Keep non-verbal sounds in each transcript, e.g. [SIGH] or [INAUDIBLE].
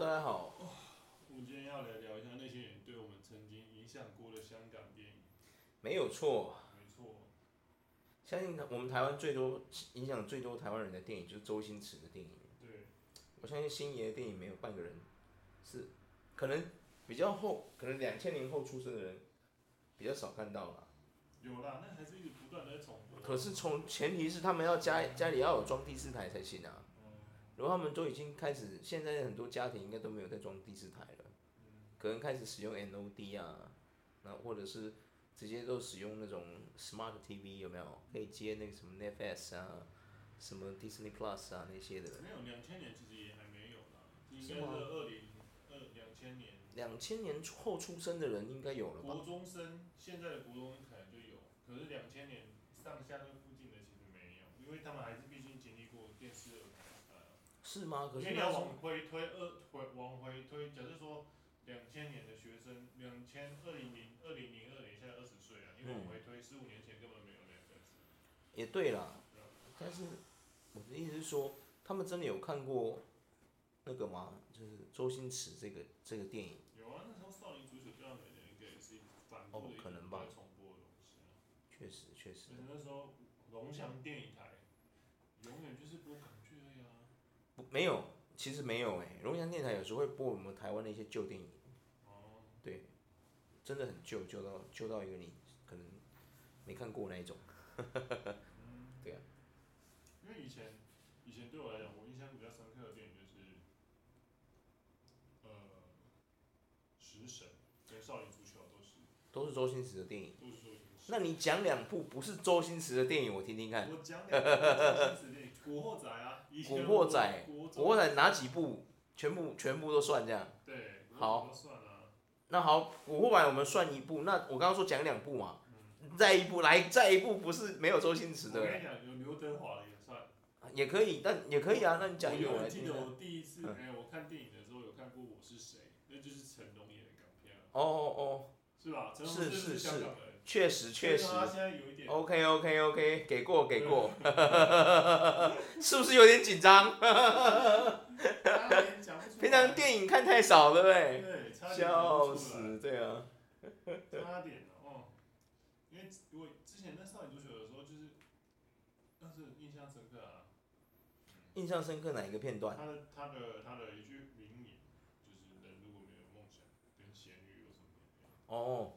大家好。我们今天要来聊一下那些人对我们曾经影响过的香港电影。没有错。没错。相信我们台湾最多影响最多台湾人的电影就是周星驰的电影。对。我相信星爷的电影没有半个人是，可能比较后，可能两千年后出生的人比较少看到了。有啦，那还是一直不断的在重播。可是从前提是他们要家家里要有装第四台才行啊。然后他们都已经开始，现在很多家庭应该都没有在装第四台了，可能开始使用 NOD 啊，那或者是直接都使用那种 Smart TV 有没有？可以接那个什么 Netflix 啊，什么 Disney Plus 啊那些的。没有，两千年其实也还没有啦，应该是二零二两千年。两千年后出生的人应该有了吧？国中生，现在的国中生可能就有，可是两千年上下那附近的其实没有，因为他们还是。是吗？可是你要往回推二回往回推，假设说两千年的学生，两千二零零二零零二年现在二十岁啊，因为往回推十五年前根本没有那个。也对啦，但是我的意思是说，他们真的有看过那个吗？就是周星驰这个这个电影。有啊，那时候《少林足球》教你的一个也是反复的可能吧。重播的东西啊。确实确实。那时候龙翔电影台永远就是播港剧而已啊。没有，其实没有诶。龙翔电台有时候会播我们台湾的一些旧电影。哦。对，真的很旧，旧到旧到一个你可能没看过那一种。嗯。[LAUGHS] 对啊。因为以前，以前对我来讲，我印象比较深刻的电影就是，呃，食神跟少林足球都是。都是周星驰的电影。都是周星驰。那你讲两部不是周星驰的电影，我听听看。我讲两部周星驰电影，古惑仔啊。古惑仔，古惑仔哪几部？全部全部都算这样。对。好。那好，古惑仔我们算一部。那我刚刚说讲两部嘛。再一部来，再一部不是没有周星驰的。我跟你讲，有刘德华的也算。也可以，但也可以啊。那你讲一部。我记得我第一次，哎，我看电影的时候有看过《我是谁》，那就是成龙演的港片。哦哦哦。是吧？是是是。确实确实。他现在有一点。OK OK OK，给过给过。是不是有点紧张？平常电影看太少了，对不对？笑死，对啊。差点哦，因为我之前在少林足球的时候，就是，但是印象深刻啊。印象深刻哪一个片段？他的他的他的一句名言，就是人如果没有梦想，跟咸鱼有什么两样？哦。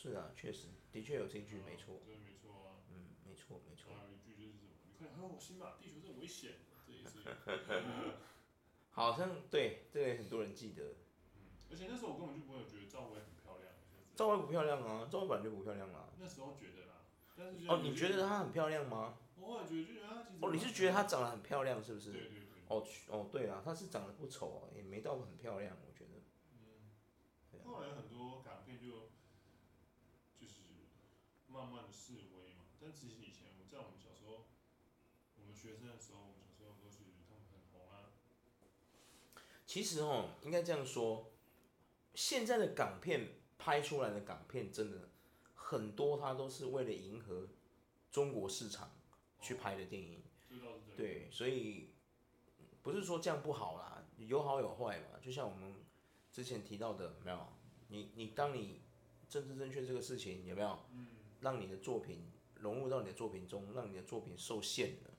是啊，确实，的确有这一句，没错。对，没错啊。嗯，没错，没错。还有一句就是什么？你心吧，地球是危险，这也是。[LAUGHS] [LAUGHS] 好像对，这个也很多人记得。嗯，而且那时候我根本就不会觉得赵薇很漂亮。赵薇不漂亮啊，赵薇本来就不漂亮啊。那时候觉得啦，但是哦，你觉得她很漂亮吗？我觉得，就觉得她其实。哦，你是觉得她长得很漂亮，是不是？对对对。哦哦，对啊，她是长得不丑，也没到很漂亮，我觉得。嗯。后来很多港片就。慢慢的式微嘛，但其实以前我在我们小时候，我们学生的时候，我们小时候都是他们很红啊。其实哦，应该这样说，现在的港片拍出来的港片真的很多，它都是为了迎合中国市场去拍的电影。哦、对，所以不是说这样不好啦，有好有坏嘛。就像我们之前提到的，有没有？你你当你政治正确这个事情有没有？嗯。让你的作品融入到你的作品中，让你的作品受限了，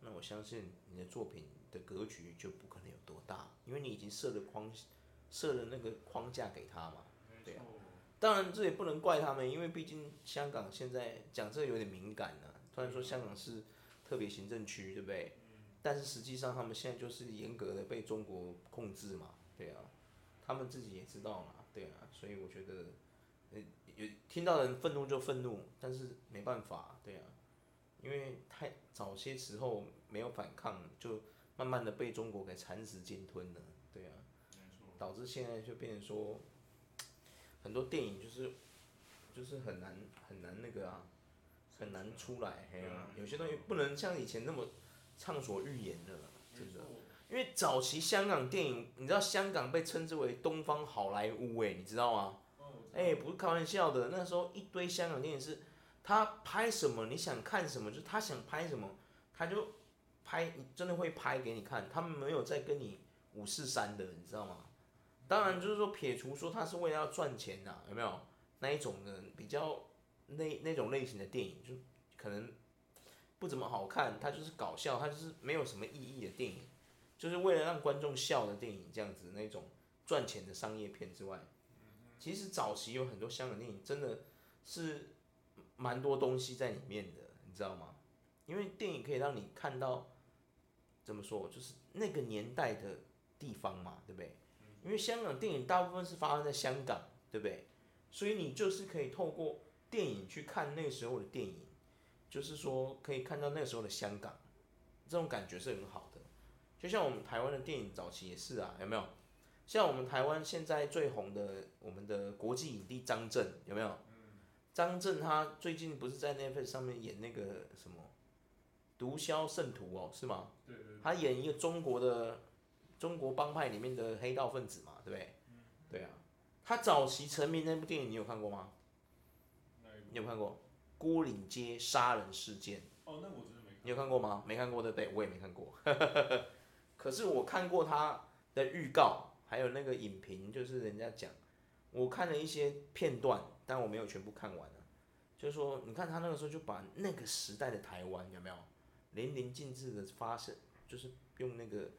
那我相信你的作品的格局就不可能有多大，因为你已经设了框，设了那个框架给他嘛。对啊。当然这也不能怪他们，因为毕竟香港现在讲这个有点敏感啊。突然说香港是特别行政区，对不对？但是实际上他们现在就是严格的被中国控制嘛。对啊。他们自己也知道嘛。对啊。所以我觉得。有听到人愤怒就愤怒，但是没办法，对啊，因为太早些时候没有反抗，就慢慢的被中国给蚕食鲸吞了，对啊，导致现在就变成说，很多电影就是就是很难很难那个啊，很难出来，嘿啊，有些东西不能像以前那么畅所欲言的了，真的，因为早期香港电影，你知道香港被称之为东方好莱坞，哎，你知道吗？哎、不是开玩笑的，那时候一堆香港电影是，他拍什么你想看什么，就是他想拍什么，他就拍，真的会拍给你看，他们没有在跟你五四三的，你知道吗？当然就是说撇除说他是为了要赚钱的、啊，有没有？那一种的比较那那种类型的电影，就可能不怎么好看，它就是搞笑，它就是没有什么意义的电影，就是为了让观众笑的电影这样子那种赚钱的商业片之外，其实早期有很多香港电影真的是蛮多东西在里面的，你知道吗？因为电影可以让你看到怎么说，就是那个年代的地方嘛，对不对？因为香港电影大部分是发生在香港，对不对？所以你就是可以透过电影去看那时候的电影，就是说可以看到那时候的香港，这种感觉是很好的。就像我们台湾的电影早期也是啊，有没有？像我们台湾现在最红的我们的国际影帝张震，有没有？张震他最近不是在 Netflix 上面演那个什么《毒枭圣徒》哦，是吗？对对对。他演一个中国的。中国帮派里面的黑道分子嘛，对不对？对啊，他早期成名那部电影你有看过吗？你有看过《牯岭街杀人事件》？哦，那我真的没看过。你有看过吗？没看过对不对？我也没看过。[LAUGHS] 可是我看过他的预告，还有那个影评，就是人家讲，我看了一些片段，但我没有全部看完。就是说，你看他那个时候就把那个时代的台湾有没有淋漓尽致的发生，就是用那个。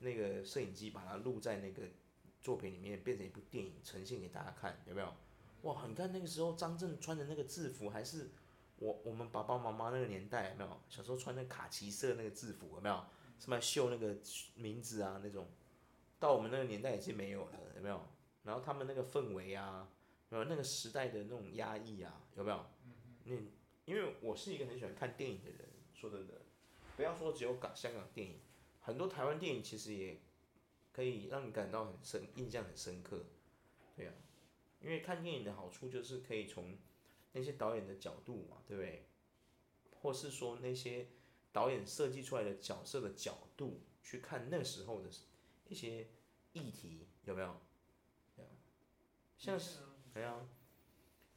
那个摄影机把它录在那个作品里面，变成一部电影呈现给大家看，有没有？哇，你看那个时候张震穿的那个制服，还是我我们爸爸妈妈那个年代，有没有？小时候穿那卡其色那个制服，有没有？什么绣那个名字啊那种，到我们那个年代已经没有了，有没有？然后他们那个氛围啊，有没有那个时代的那种压抑啊，有没有？嗯，因为我是一个很喜欢看电影的人，说真的，不要说只有港香港电影。很多台湾电影其实也可以让你感到很深，印象很深刻，对啊，因为看电影的好处就是可以从那些导演的角度嘛，对不对？或是说那些导演设计出来的角色的角度去看那时候的一些议题，有没有？对啊，像是，对啊，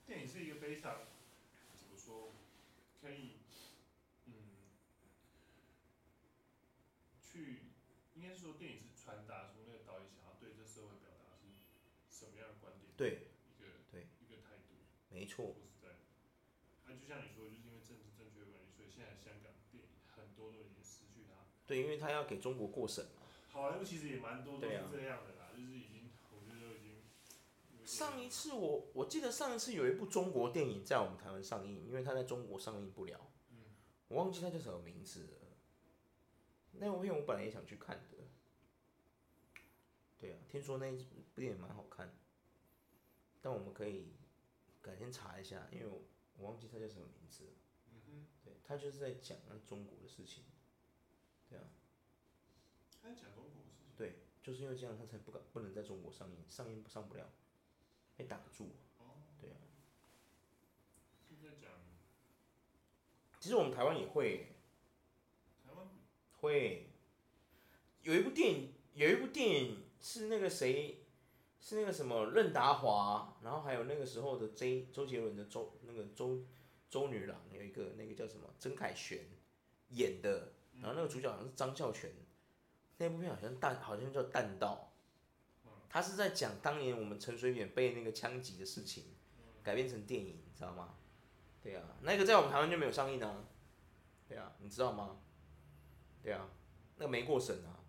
电影是一个非常怎么说，可以嗯，去。应该是说，电影是传达出那个导演想要对这社会表达是什么样的观点，对，一个对一个态度，没错。说实在的，那就像你说，就是因为政治正确的问题，所以现在香港电影很多都已经失去它。对，因为他要给中国过审嘛。好莱坞其实也蛮多都是这样的啦，就是已经，我觉得都已经。上一次我我记得上一次有一部中国电影在我们台湾上映，因为它在中国上映不了，嗯，我忘记它叫什么名字了。那部片我本来也想去看的，对啊，听说那部电影蛮好看，但我们可以改天查一下，因为我我忘记它叫什么名字了。对，它就是在讲那中国的事情，对啊。他在讲中国的事情。对，就是因为这样，他才不敢不能在中国上映，上映上不了，被挡住。哦。对啊。是在讲。其实我们台湾也会。台湾会有一部电影，有一部电影是那个谁，是那个什么任达华，然后还有那个时候的 J 周杰伦的周那个周周女郎，有一个那个叫什么曾凯旋演的，然后那个主角好像是张孝全，那部片好像弹好像叫弹道，他是在讲当年我们陈水扁被那个枪击的事情，改编成电影，你知道吗？对啊，那个在我们台湾就没有上映啊，对啊，你知道吗？对啊，那个没过审啊，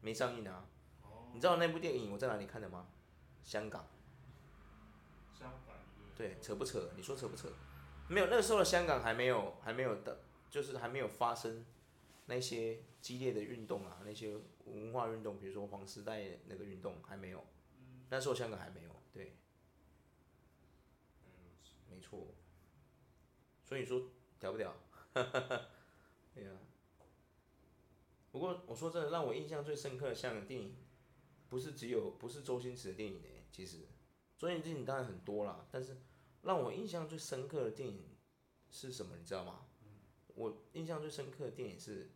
没上映啊。Oh. 你知道那部电影我在哪里看的吗？香港。香港。对，扯不扯？你说扯不扯？没有，那个时候的香港还没有，还没有的，就是还没有发生那些激烈的运动啊，那些文化运动，比如说黄丝带那个运动还没有。那时候香港还没有，对。没错。所以说屌不屌？哈哈哈。对啊。不过我说真的，让我印象最深刻的香港电影，不是只有不是周星驰的电影诶，其实周星驰电影当然很多啦，但是让我印象最深刻的电影是什么？你知道吗？我印象最深刻的电影是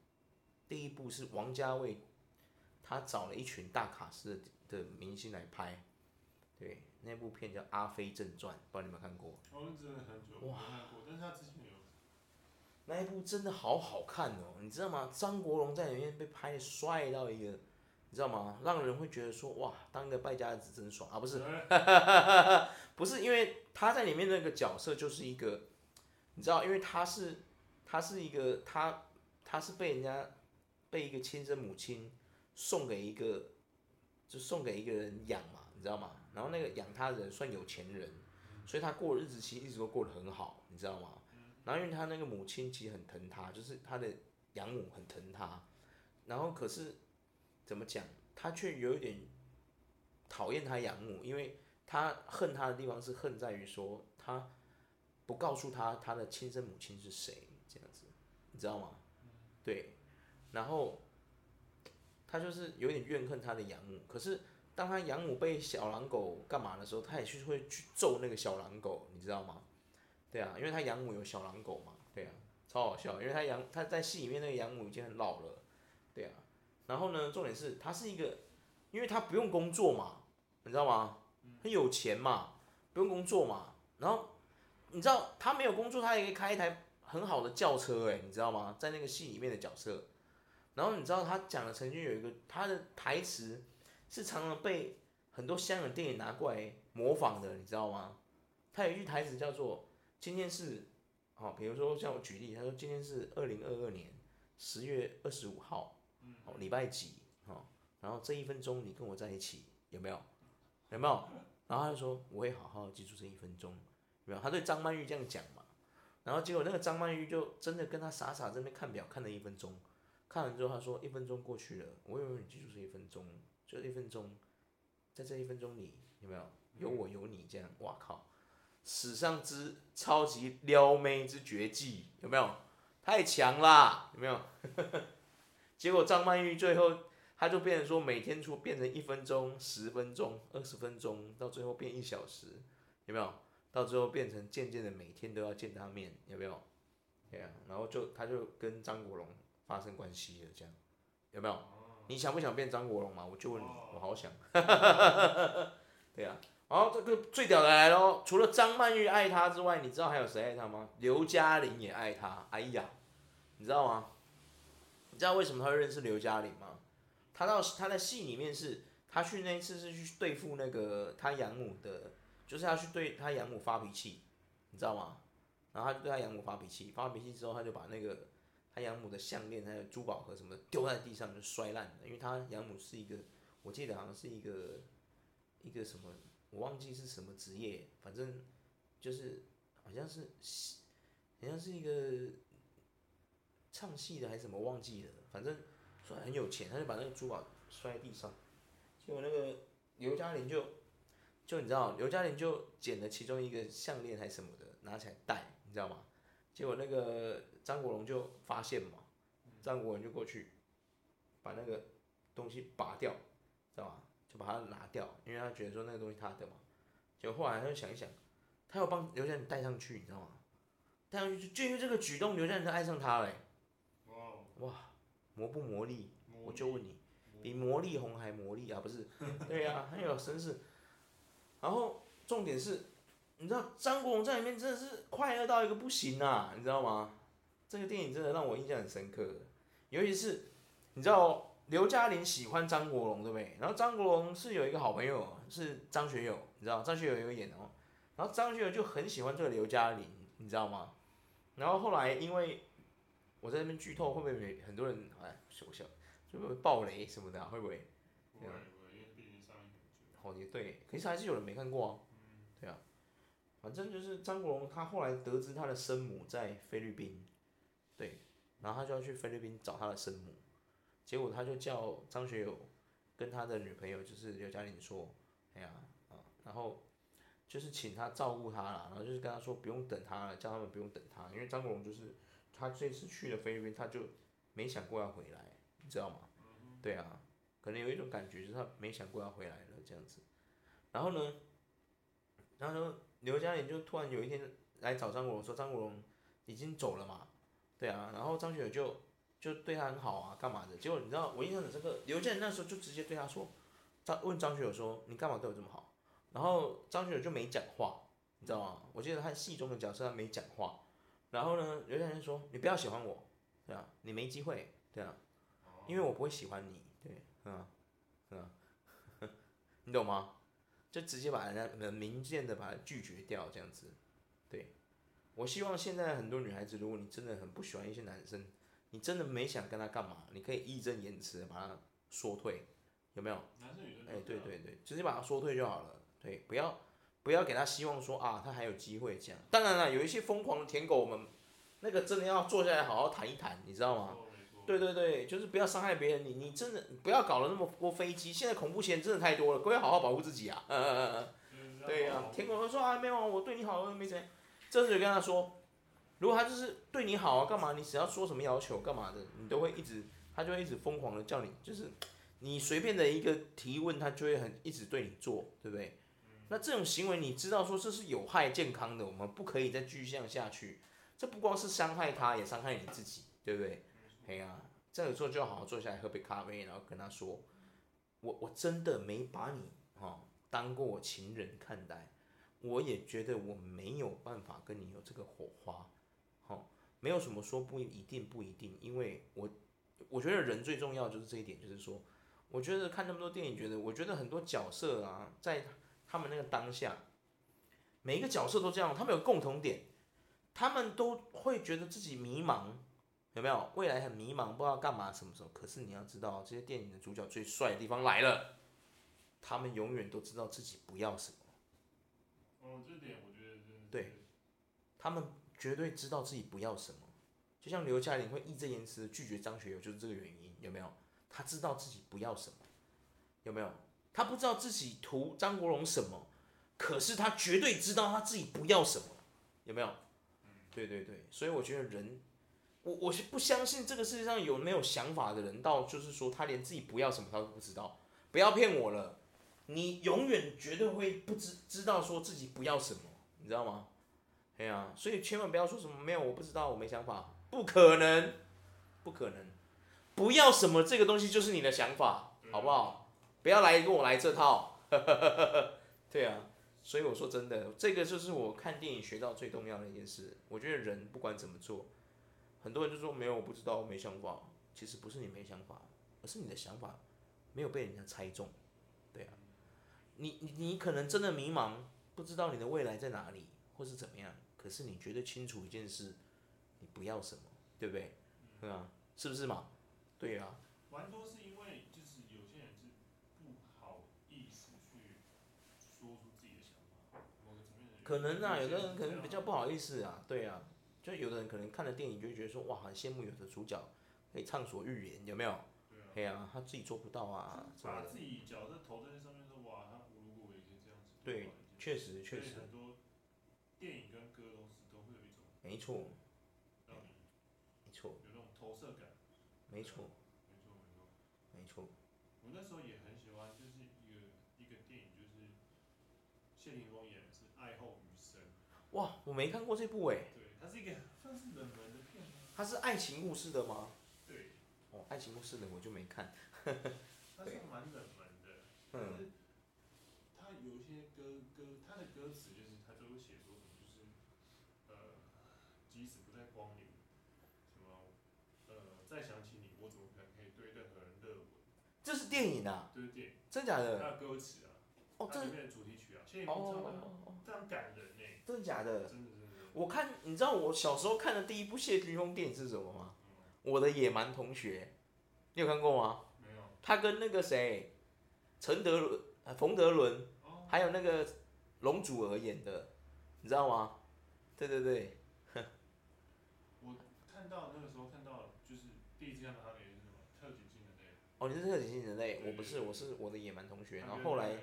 第一部是王家卫，他找了一群大卡司的明星来拍，对，那部片叫《阿飞正传》，不知道你们看过？哦，真的很久哇，但是他之前有。那一部真的好好看哦，你知道吗？张国荣在里面被拍的帅到一个你知道吗？让人会觉得说哇，当个败家子真爽啊！不是，[LAUGHS] 不是，因为他在里面那个角色就是一个，你知道，因为他是他是一个他他是被人家被一个亲生母亲送给一个就送给一个人养嘛，你知道吗？然后那个养他的人算有钱人，所以他过日子其实一直都过得很好，你知道吗？然后因为他那个母亲其实很疼他，就是他的养母很疼他，然后可是怎么讲，他却有一点讨厌他养母，因为他恨他的地方是恨在于说他不告诉他他的亲生母亲是谁这样子，你知道吗？对，然后他就是有点怨恨他的养母，可是当他养母被小狼狗干嘛的时候，他也是会去揍那个小狼狗，你知道吗？对啊，因为他养母有小狼狗嘛，对啊，超好笑，因为他养他在戏里面那个养母已经很老了，对啊，然后呢，重点是他是一个，因为他不用工作嘛，你知道吗？很有钱嘛，不用工作嘛，然后你知道他没有工作，他也可以开一台很好的轿车诶，你知道吗？在那个戏里面的角色，然后你知道他讲的曾经有一个他的台词是常常被很多香港电影拿过来模仿的，你知道吗？他有一句台词叫做。今天是，好，比如说像我举例，他说今天是二零二二年十月二十五号，哦，礼拜几，哦，然后这一分钟你跟我在一起，有没有？有没有？然后他就说我会好好记住这一分钟，有没有？他对张曼玉这样讲嘛，然后结果那个张曼玉就真的跟他傻傻在那边看表看了一分钟，看完之后他说一分钟过去了，我以为你记住这一分钟，就一分钟，在这一分钟里有没有有我有你这样？哇靠！史上之超级撩妹之绝技有没有？太强啦，有没有？[LAUGHS] 结果张曼玉最后，他就变成说每天出变成一分钟、十分钟、二十分钟，到最后变一小时，有没有？到最后变成渐渐的每天都要见他面，有没有？对啊，然后就他就跟张国荣发生关系了，这样有没有？你想不想变张国荣嘛？我就问你，我好想。[LAUGHS] 对啊。然后这个最屌的来喽，除了张曼玉爱他之外，你知道还有谁爱他吗？刘嘉玲也爱他。哎呀，你知道吗？你知道为什么他会认识刘嘉玲吗？他到他在戏里面是，他去那一次是去对付那个他养母的，就是他去对他养母发脾气，你知道吗？然后他就对他养母发脾气，发脾气之后他就把那个他养母的项链还有珠宝盒什么的丢在地上就摔烂了，因为他养母是一个，我记得好像是一个一个什么。我忘记是什么职业，反正就是好像是，好像是一个唱戏的还是什么，忘记了。反正说很有钱，他就把那个珠宝摔在地上，结果那个刘嘉玲就就你知道，刘嘉玲就捡了其中一个项链还是什么的，拿起来戴，你知道吗？结果那个张国荣就发现嘛，张国荣就过去把那个东西拔掉，知道吗？就把它拿掉，因为他觉得说那个东西他的嘛。结果后来他就想一想，他要帮刘嘉玲戴上去，你知道吗？带上去就因为这个举动，刘嘉玲就爱上他嘞。哇，魔不魔力？我就问你，比魔力红还魔力啊？不是？对呀、啊，很有绅士。然后重点是，你知道张国荣在里面真的是快乐到一个不行啊，你知道吗？这个电影真的让我印象很深刻，尤其是你知道。刘嘉玲喜欢张国荣，对不对？然后张国荣是有一个好朋友，是张学友，你知道张学友有演哦。然后张学友就很喜欢这个刘嘉玲，你知道吗？然后后来因为我在那边剧透，会不会没很多人哎我笑，就会不会爆雷什么的，会不会？不会不会，因为毕竟上映很久。哦，也对，可是还是有人没看过啊。对啊，反正就是张国荣，他后来得知他的生母在菲律宾，对，然后他就要去菲律宾找他的生母。结果他就叫张学友跟他的女朋友就是刘嘉玲说：“哎呀啊，然后就是请他照顾他了，然后就是跟他说不用等他了，叫他们不用等他，因为张国荣就是他这次去了菲律宾，他就没想过要回来，你知道吗？对啊，可能有一种感觉就是他没想过要回来了这样子。然后呢，然后，刘嘉玲就突然有一天来找张国荣说张国荣已经走了嘛，对啊，然后张学友就。就对他很好啊，干嘛的？结果你知道，我印象很深刻，刘嘉玲那时候就直接对他说，张问张学友说，你干嘛对我这么好？然后张学友就没讲话，你知道吗？我记得他戏中的角色他没讲话。然后呢，刘嘉玲说，你不要喜欢我，对啊，你没机会，对啊，因为我不会喜欢你，对，嗯，[LAUGHS] 你懂吗？就直接把人家很明见的把他拒绝掉，这样子。对，我希望现在很多女孩子，如果你真的很不喜欢一些男生，你真的没想跟他干嘛，你可以义正言辞的把他说退，有没有？男生女生。哎，对对对，直接把他说退就好了。对，不要不要给他希望说啊，他还有机会这样。当然了，有一些疯狂的舔狗，我们那个真的要坐下来好好谈一谈，你知道吗？对对对，就是不要伤害别人。你你真的不要搞了那么多飞机，现在恐怖钱真的太多了，各位好好保护自己啊！嗯嗯嗯嗯，对呀、啊。舔狗说啊，没有，我对你好，没谁。这就跟他说，如果他就是对你好啊，干嘛？你只要说什么要求，干嘛的，你都会一直，他就会一直疯狂的叫你，就是你随便的一个提问，他就会很一直对你做，对不对？那这种行为你知道说这是有害健康的，我们不可以再继续这样下去。这不光是伤害他，也伤害你自己，对不对？哎呀、啊，这个时候就要好好坐下来喝杯咖啡，然后跟他说，我我真的没把你哈、哦、当过我情人看待，我也觉得我没有办法跟你有这个火花，好、哦，没有什么说不一定不一定，因为我我觉得人最重要就是这一点，就是说，我觉得看那么多电影，觉得我觉得很多角色啊，在他们那个当下，每一个角色都这样，他们有共同点，他们都会觉得自己迷茫。有没有未来很迷茫，不知道干嘛什么时候？可是你要知道，这些电影的主角最帅的地方来了，他们永远都知道自己不要什么。哦，这点我觉得真的。对，他们绝对知道自己不要什么。就像刘嘉玲会义正言辞拒绝张学友，就是这个原因。有没有？他知道自己不要什么。有没有？他不知道自己图张国荣什么，可是他绝对知道他自己不要什么。有没有？对对对，所以我觉得人。我我是不相信这个世界上有没有想法的人，到就是说他连自己不要什么他都不知道。不要骗我了，你永远绝对会不知知道说自己不要什么，你知道吗？对啊，所以千万不要说什么没有，我不知道，我没想法，不可能，不可能，不要什么这个东西就是你的想法，好不好？不要来跟我来这套，[LAUGHS] 对啊，所以我说真的，这个就是我看电影学到最重要的一件事。我觉得人不管怎么做。很多人就说没有，我不知道，我没想法。其实不是你没想法，而是你的想法没有被人家猜中。对啊，你你你可能真的迷茫，不知道你的未来在哪里，或是怎么样。可是你觉得清楚一件事，你不要什么，对不对？对啊，是不是嘛？对啊。蛮多是因为就是有些人是不好意思去说出自己的想法。可能啊，有的人可能比较不好意思啊，对啊。就有的人可能看了电影就会觉得说，哇，很羡慕有的主角可以畅所欲言，有没有？对啊。啊，他自己做不到啊。把自己角色投在那上面说，哇，他如果也可以这样子。对，确实确实。很多电影跟歌都是都会有一种。没错。没错。有那种投射感。没错。没错没错。没错。我那时候也很喜欢，就是一个一个电影，就是谢霆锋演的是《爱后余生》。哇，我没看过这部哎。它是一个算是冷门的片吗？它是爱情故事的吗？对。哦，爱情故事的我就没看。[LAUGHS] 它是蛮冷门的。嗯。它有一些歌歌，它的歌词就是它都会写说什么，就是呃，即使不再光临，什么呃，再想起你，我怎么可能可以对任何人热吻？这是电影啊？这是电影。真假的？它的歌词啊。哦，这。里面的主题曲啊，谢霆锋唱的，非常感人呢。真的假的？真的。我看，你知道我小时候看的第一部谢霆锋电影是什么吗？我的野蛮同学，你有看过吗？没有。他跟那个谁，陈德伦、冯德伦，还有那个龙祖儿演的，你知道吗？对对对。[LAUGHS] 我看到那个时候看到，就是第一次看到他演的是什么？特警新人类。哦，你是特警新人类，我不是，我是我的野蛮同学。然后后来，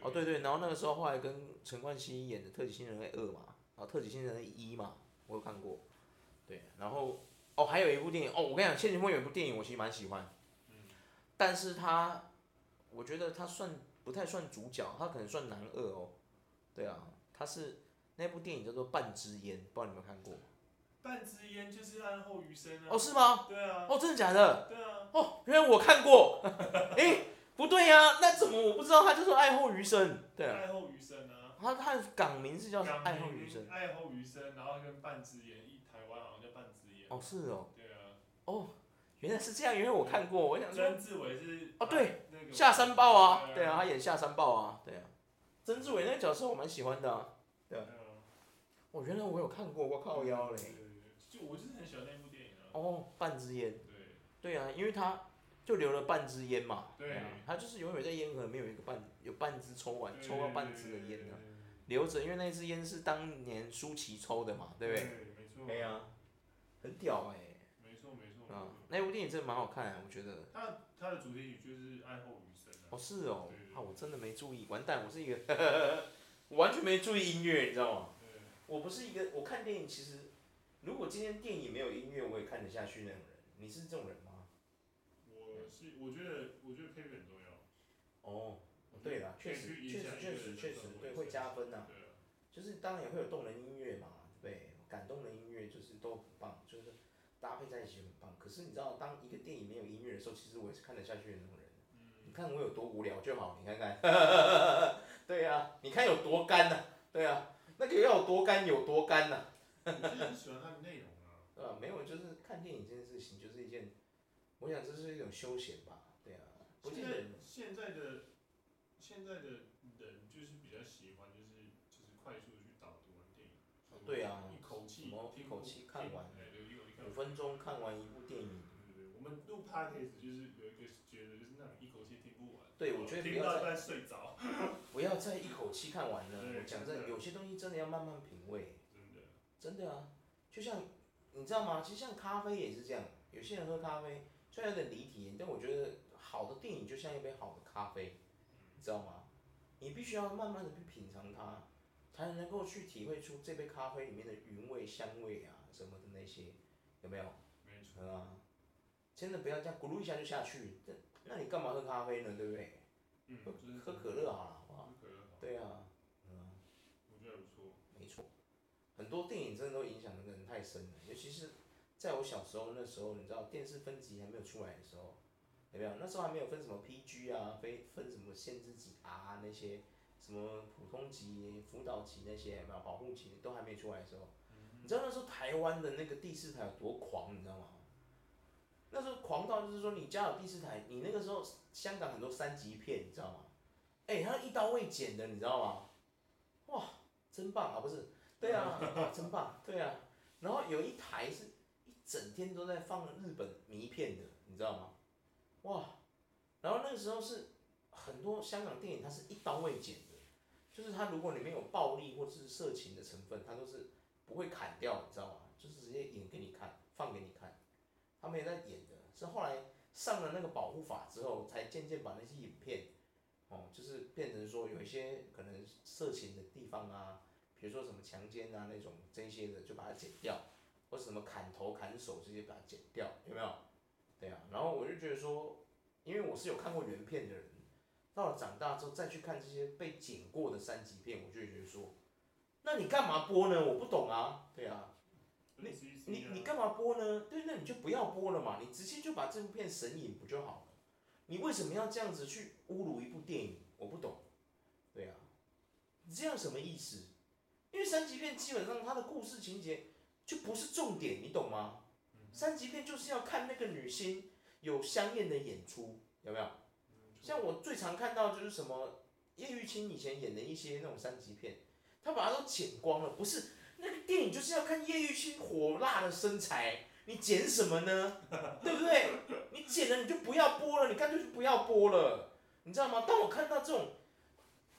哦对对，然后那个时候后来跟陈冠希演的特警新人类二嘛。啊，特级新人的一嘛，我有看过，对，然后哦，还有一部电影哦，我跟你讲，谢霆锋有一部电影，我其实蛮喜欢，嗯，但是他，我觉得他算不太算主角，他可能算男二哦，对啊，他是那部电影叫做《半支烟》，不知道你有没有看过？半支烟就是爱后余生啊。哦，是吗？对啊。哦，真的假的？对啊。哦，原来我看过，[LAUGHS] 哎，不对呀，啊，那怎么我不知道他就是爱后余生？对啊。爱后余生啊。他他的港名是叫《爱后余生》，爱后余生，然后跟半支烟，一台湾好像叫半支烟。哦，是哦。对啊。哦，原来是这样，因为我看过，我想说。曾志伟是。哦，对。那个下山豹啊，对啊，他演下山豹啊，对啊。曾志伟那个角色我蛮喜欢的啊，对啊。我原来我有看过，我靠腰嘞。就我就是很喜欢那部电影啊。哦，半支烟。对。对啊，因为他就留了半支烟嘛。对啊。他就是永远在烟盒里面有一个半，有半支抽完，抽到半支的烟呢，留着，因为那支烟是当年舒淇抽的嘛，对不对？对，没错。对啊。很屌哎。没错没错。啊，那部电影真的蛮好看啊，我觉得。它它的主题曲就是《爱后余生》。哦，是哦。啊，我真的没注意，完蛋，我是一个，我 [LAUGHS] 完全没注意音乐，你知道吗？我不是一个，我看电影其实，如果今天电影没有音乐，我也看得下去那种人。你是这种人吗？我是，我觉得，我觉得配乐很重要。哦，对了，确实，确实，确实，确实，对，会加分呐。就是当然也会有动人音乐嘛，对，感动的音乐就是都很棒，就是搭配在一起很棒。可是你知道，当一个电影没有音乐的时候，其实我也是看得下去的那种人。你看我有多无聊就好，你看看。[LAUGHS] 对呀，你看有多干呐？对呀。那个要有多干有多干呐、[LAUGHS] 很喜欢它的内容啊。对吧？没有，就是看电影这件事情，就是一件，我想这是一种休闲吧。对啊。现在现在的现在的人就是比较喜欢，就是就是快速的去导读完电影。对啊。一口气。一口气看完。五分钟看完一部电影。对对对，我们录 podcast 就是有一个觉得就是那种一口气听不完。对，我觉得听到在睡着。[LAUGHS] 不要再一口气看完了。我讲真的，有些东西真的要慢慢品味。真的。真的啊，就像你知道吗？其实像咖啡也是这样。有些人喝咖啡虽然有点离题，但我觉得好的电影就像一杯好的咖啡，你知道吗？你必须要慢慢的去品尝它，才能够去体会出这杯咖啡里面的韵味、香味啊什么的那些，有没有？没错。啊，真的不要这样咕噜一下就下去，那那你干嘛喝咖啡呢？对不对？嗯。喝可乐好了好不好。对啊，嗯，我觉得不错。没错，很多电影真的都影响的人太深了，尤其是在我小时候那时候，你知道电视分级还没有出来的时候，有没有？那时候还没有分什么 PG 啊，非分什么限制级 R 那些，什么普通级、辅导级那些，有没有？保护级都还没出来的时候，你知道那时候台湾的那个第四台有多狂，你知道吗？那时候狂到就是说，你家有第四台，你那个时候香港很多三级片，你知道吗？哎、他一刀未剪的，你知道吗？哇，真棒啊！不是，对啊，[LAUGHS] 真棒，对啊。然后有一台是一整天都在放日本迷片的，你知道吗？哇，然后那个时候是很多香港电影，它是一刀未剪的，就是它如果里面有暴力或者是色情的成分，它都是不会砍掉，你知道吗？就是直接演给你看，放给你看。他们也在演的，是后来上了那个保护法之后，才渐渐把那些影片。哦，就是变成说有一些可能色情的地方啊，比如说什么强奸啊那种这些的，就把它剪掉，或者什么砍头砍手这些把它剪掉，有没有？对啊，然后我就觉得说，因为我是有看过原片的人，到了长大之后再去看这些被剪过的三级片，我就觉得说，那你干嘛播呢？我不懂啊，对啊，你你你干嘛播呢？对，那你就不要播了嘛，你直接就把这部片神隐不就好了？你为什么要这样子去侮辱一部电影？我不懂，对啊，你这样什么意思？因为三级片基本上它的故事情节就不是重点，你懂吗？三级片就是要看那个女星有香艳的演出，有没有？像我最常看到就是什么叶玉卿以前演的一些那种三级片，他把它都剪光了，不是那个电影就是要看叶玉卿火辣的身材。你剪什么呢？[LAUGHS] 对不对？你剪了你就不要播了，你干脆就不要播了，你知道吗？当我看到这种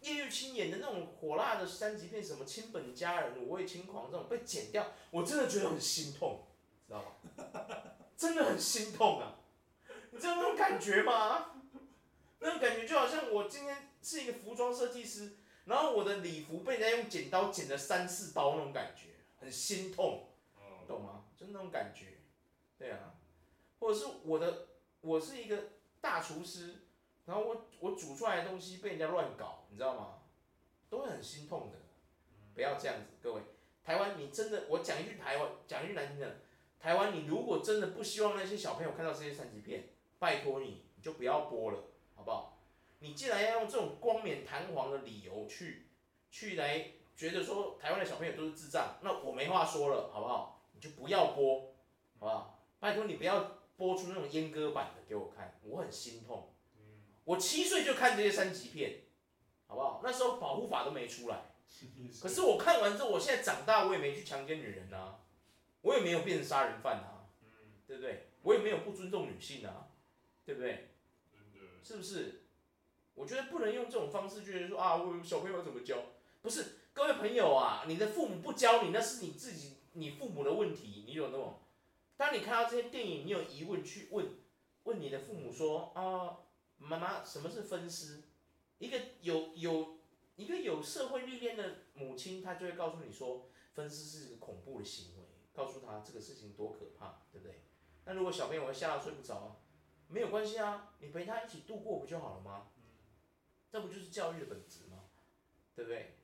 叶玉卿演的那种火辣的三级片，什么亲本家人、五味轻狂这种被剪掉，我真的觉得很心痛，知道吗？[LAUGHS] 真的很心痛啊！你知道那种感觉吗？那种感觉就好像我今天是一个服装设计师，然后我的礼服被人家用剪刀剪了三四刀那种感觉，很心痛，懂吗？就那种感觉。对啊，或者是我的，我是一个大厨师，然后我我煮出来的东西被人家乱搞，你知道吗？都会很心痛的。不要这样子，各位，台湾你真的，我讲一句台湾，讲一句难听的，台湾你如果真的不希望那些小朋友看到这些三级片，拜托你，你就不要播了，好不好？你既然要用这种光冕堂皇的理由去去来觉得说台湾的小朋友都是智障，那我没话说了，好不好？你就不要播，好不好？拜托你不要播出那种阉割版的给我看，我很心痛。我七岁就看这些三级片，好不好？那时候保护法都没出来。[LAUGHS] 可是我看完之后，我现在长大，我也没去强奸女人啊，我也没有变成杀人犯啊，对不对？我也没有不尊重女性啊，对不对？是不是？我觉得不能用这种方式，觉得说啊，我小朋友怎么教？不是，各位朋友啊，你的父母不教你，那是你自己，你父母的问题，你有那种。当你看到这些电影，你有疑问去问，问你的父母说啊，妈妈，什么是分尸？一个有有一个有社会历练的母亲，她就会告诉你说，分尸是一个恐怖的行为，告诉他这个事情多可怕，对不对？那如果小朋友会吓到睡不着，没有关系啊，你陪他一起度过不就好了吗？这不就是教育的本质吗？对不对？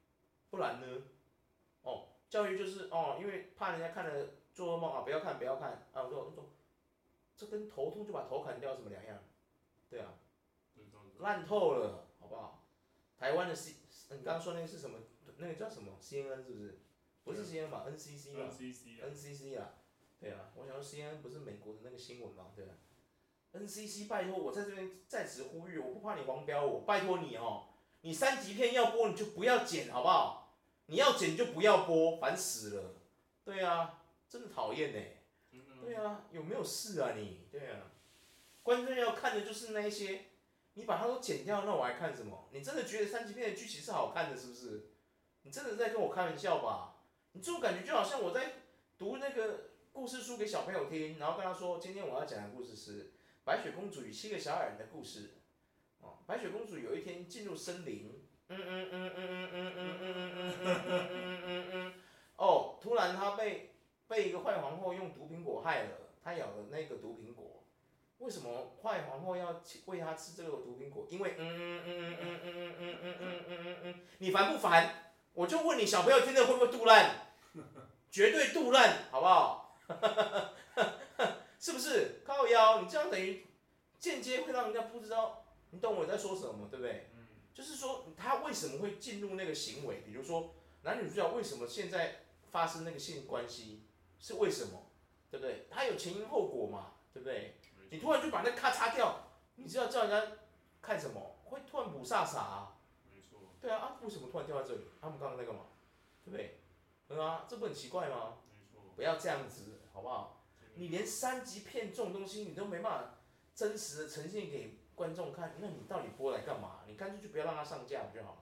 不然呢？哦，教育就是哦，因为怕人家看了。做噩梦啊！不要看，不要看啊！我说，我说，这跟头痛就把头砍掉什么两样？对啊，烂透了，好不好？台湾的 C，你刚刚说那个是什么？那个叫什么？CNN 是不是？不是 CNN 吧？NCC 吧？NCC 啊，对啊，我想说 CNN 不是美国的那个新闻嘛？对啊，NCC 拜托我在这边在此呼吁，我不怕你黄标我，拜托你哦，你三级片要播你就不要剪好不好？你要剪就不要播，烦死了，对啊。真的讨厌呢，对啊，有没有事啊你？对啊，观众要看的就是那一些，你把它都剪掉，那我还看什么？你真的觉得三级片的剧情是好看的，是不是？你真的在跟我开玩笑吧？你这种感觉就好像我在读那个故事书给小朋友听，然后跟他说，今天我要讲的故事是白雪公主与七个小矮人的故事。哦，白雪公主有一天进入森林，嗯嗯嗯嗯嗯嗯嗯嗯嗯嗯嗯嗯嗯嗯，哦，突然她被。被一个坏皇后用毒苹果害了，她咬了那个毒苹果。为什么坏皇后要喂她吃这个毒苹果？因为嗯嗯嗯嗯嗯嗯嗯嗯嗯嗯嗯嗯，你烦不烦？我就问你，小朋友听着会不会肚烂？[LAUGHS] 绝对肚烂，好不好？[LAUGHS] 是不是？靠腰，你这样等于间接会让人家不知道，你懂我在说什么，对不对？就是说他为什么会进入那个行为？比如说男女主角为什么现在发生那个性关系？是为什么？对不对？他有前因后果嘛，对不对？你突然就把那咔嚓掉，你知道叫人家看什么？会突然雾煞煞啊？对啊，啊，为什么突然掉在这里？他们刚刚在干嘛，对不对？对啊，这不很奇怪吗？没错。不要这样子，好不好？你连三级片这种东西你都没办法真实的呈现给观众看，那你到底播来干嘛？你干脆就不要让它上架不就好了？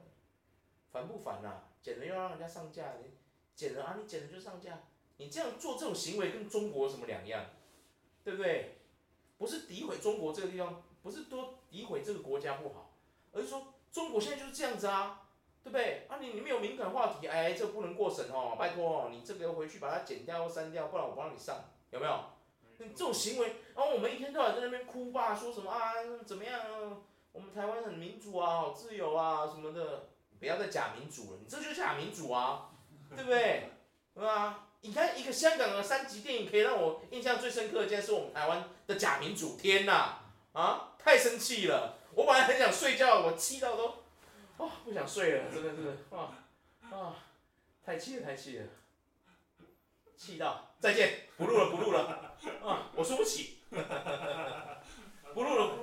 烦不烦啊？剪了又让人家上架，你剪了啊？你剪了就上架。你这样做这种行为跟中国有什么两样？对不对？不是诋毁中国这个地方，不是多诋毁这个国家不好，而是说中国现在就是这样子啊，对不对？啊，你你们有敏感话题，哎，这个不能过审哦，拜托哦，你这个回去把它剪掉或删掉，不然我不让你上，有没有？你这种行为，然后我们一天到晚在那边哭吧，说什么啊，怎么样？我们台湾很民主啊，好自由啊什么的，不要再假民主了，你这就是假民主啊，[LAUGHS] 对不对？对吧？你看一个香港的三级电影，可以让我印象最深刻的，竟然是我们台湾的假民主，天哪，啊，太生气了！我本来很想睡觉，我气到都，啊、不想睡了，真的是，啊啊，太气了，太气了，气到再见，不录了，不录了，啊，我输不起，不录了，不录了。